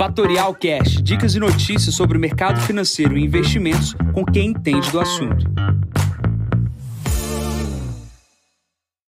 Fatorial Cash, dicas e notícias sobre o mercado financeiro e investimentos com quem entende do assunto.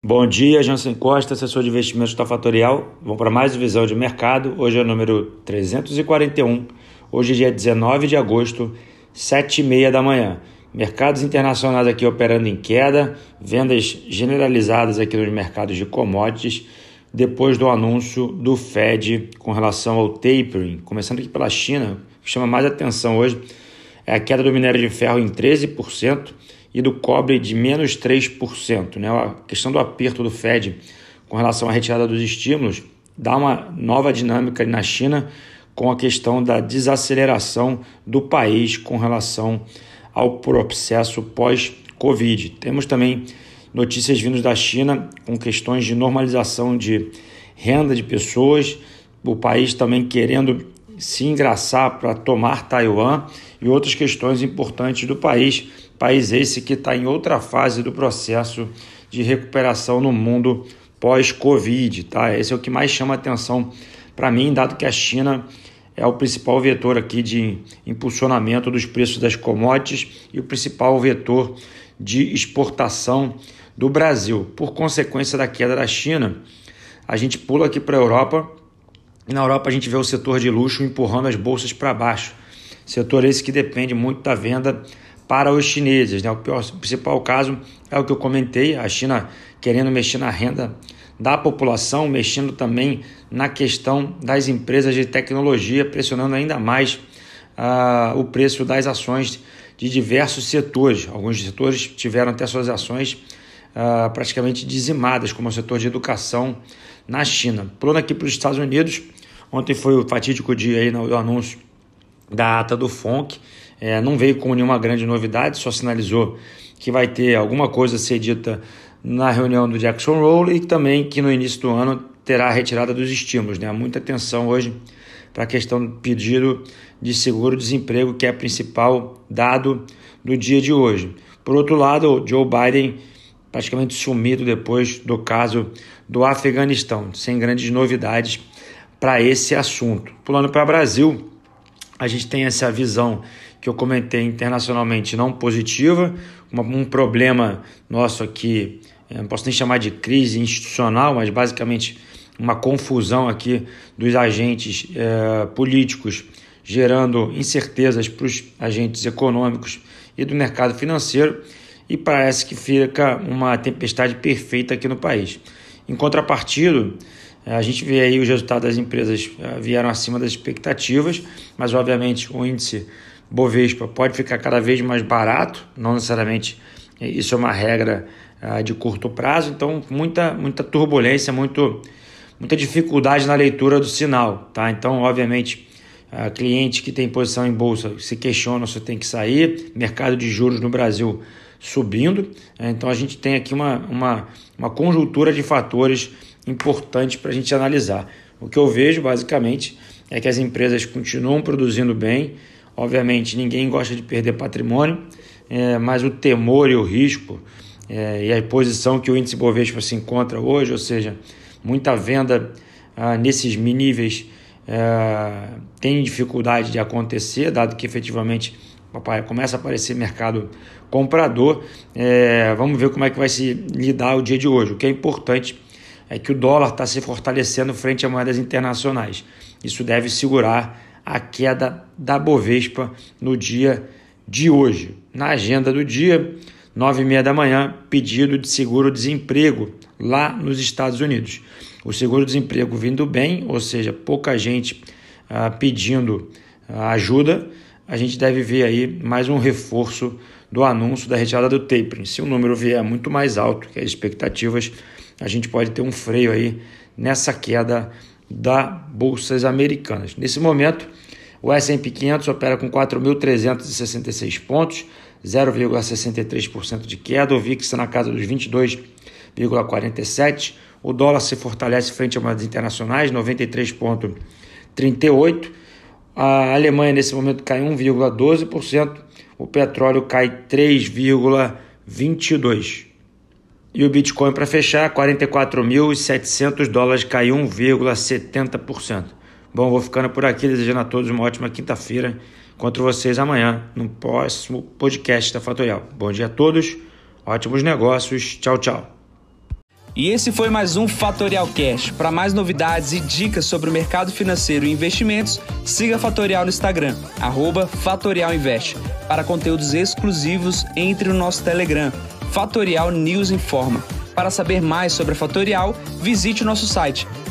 Bom dia, Jansen Costa, assessor de investimentos da Fatorial. Vamos para mais visão de mercado. Hoje é o número 341. Hoje é dia 19 de agosto, 7h30 da manhã. Mercados internacionais aqui operando em queda, vendas generalizadas aqui nos mercados de commodities depois do anúncio do Fed com relação ao tapering. Começando aqui pela China, o que chama mais atenção hoje é a queda do minério de ferro em 13% e do cobre de menos 3%. Né? A questão do aperto do Fed com relação à retirada dos estímulos dá uma nova dinâmica na China com a questão da desaceleração do país com relação ao processo pós-Covid. Temos também notícias vindas da China com questões de normalização de renda de pessoas, o país também querendo se engraçar para tomar Taiwan e outras questões importantes do país, país esse que está em outra fase do processo de recuperação no mundo pós-Covid, tá? Esse é o que mais chama atenção para mim, dado que a China é o principal vetor aqui de impulsionamento dos preços das commodities e o principal vetor de exportação do Brasil. Por consequência da queda da China, a gente pula aqui para a Europa e na Europa a gente vê o setor de luxo empurrando as bolsas para baixo. Setor esse que depende muito da venda para os chineses. Né? O, principal caso é o que eu comentei: a China querendo mexer na renda da população, mexendo também na questão das empresas de tecnologia, pressionando ainda mais uh, o preço das ações de diversos setores. Alguns setores tiveram até suas ações uh, praticamente dizimadas, como o setor de educação na China. Pulando aqui para os Estados Unidos, ontem foi o fatídico dia aí no anúncio da ata do FONC, é, não veio com nenhuma grande novidade, só sinalizou que vai ter alguma coisa a ser dita na reunião do Jackson Hole e também que no início do ano terá a retirada dos estímulos. Né? Muita atenção hoje para a questão do pedido de seguro-desemprego, que é o principal dado do dia de hoje. Por outro lado, Joe Biden praticamente sumido depois do caso do Afeganistão, sem grandes novidades para esse assunto. Pulando para o Brasil, a gente tem essa visão que eu comentei internacionalmente não positiva, um problema nosso aqui, não posso nem chamar de crise institucional, mas basicamente uma confusão aqui dos agentes eh, políticos, gerando incertezas para os agentes econômicos e do mercado financeiro e parece que fica uma tempestade perfeita aqui no país. Em contrapartida, a gente vê aí os resultados das empresas eh, vieram acima das expectativas, mas obviamente o índice Bovespa pode ficar cada vez mais barato, não necessariamente eh, isso é uma regra eh, de curto prazo, então muita, muita turbulência, muito, muita dificuldade na leitura do sinal. Tá? Então, obviamente, cliente que tem posição em bolsa se questiona se tem que sair, mercado de juros no Brasil subindo. Né? Então a gente tem aqui uma, uma, uma conjuntura de fatores importantes para a gente analisar. O que eu vejo basicamente é que as empresas continuam produzindo bem. Obviamente ninguém gosta de perder patrimônio, é, mas o temor e o risco é, e a posição que o índice Bovespa se encontra hoje, ou seja, muita venda ah, nesses níveis é, tem dificuldade de acontecer, dado que efetivamente papai, começa a aparecer mercado comprador. É, vamos ver como é que vai se lidar o dia de hoje. O que é importante é que o dólar está se fortalecendo frente a moedas internacionais. Isso deve segurar a queda da Bovespa no dia de hoje. Na agenda do dia, nove e meia da manhã, pedido de seguro-desemprego lá nos Estados Unidos. O seguro-desemprego vindo bem, ou seja, pouca gente ah, pedindo ah, ajuda, a gente deve ver aí mais um reforço do anúncio da retirada do tapering. Se o número vier muito mais alto que as expectativas, a gente pode ter um freio aí nessa queda da bolsas americanas. Nesse momento, o S&P 500 opera com 4.366 pontos, 0,63% de queda, o VIX na casa dos 22,47. O dólar se fortalece frente a moedas internacionais, 93,38 a Alemanha nesse momento cai 1,12%, o petróleo cai 3,22%. E o Bitcoin para fechar, 44.700 dólares cai 1,70%. Bom, vou ficando por aqui, desejando a todos uma ótima quinta-feira. Encontro vocês amanhã no próximo podcast da Fatorial. Bom dia a todos, ótimos negócios, tchau, tchau. E esse foi mais um Fatorial Cash. Para mais novidades e dicas sobre o mercado financeiro e investimentos, siga a Fatorial no Instagram, @fatorialinvest. Para conteúdos exclusivos, entre no nosso Telegram, Fatorial News Informa. Para saber mais sobre a Fatorial, visite o nosso site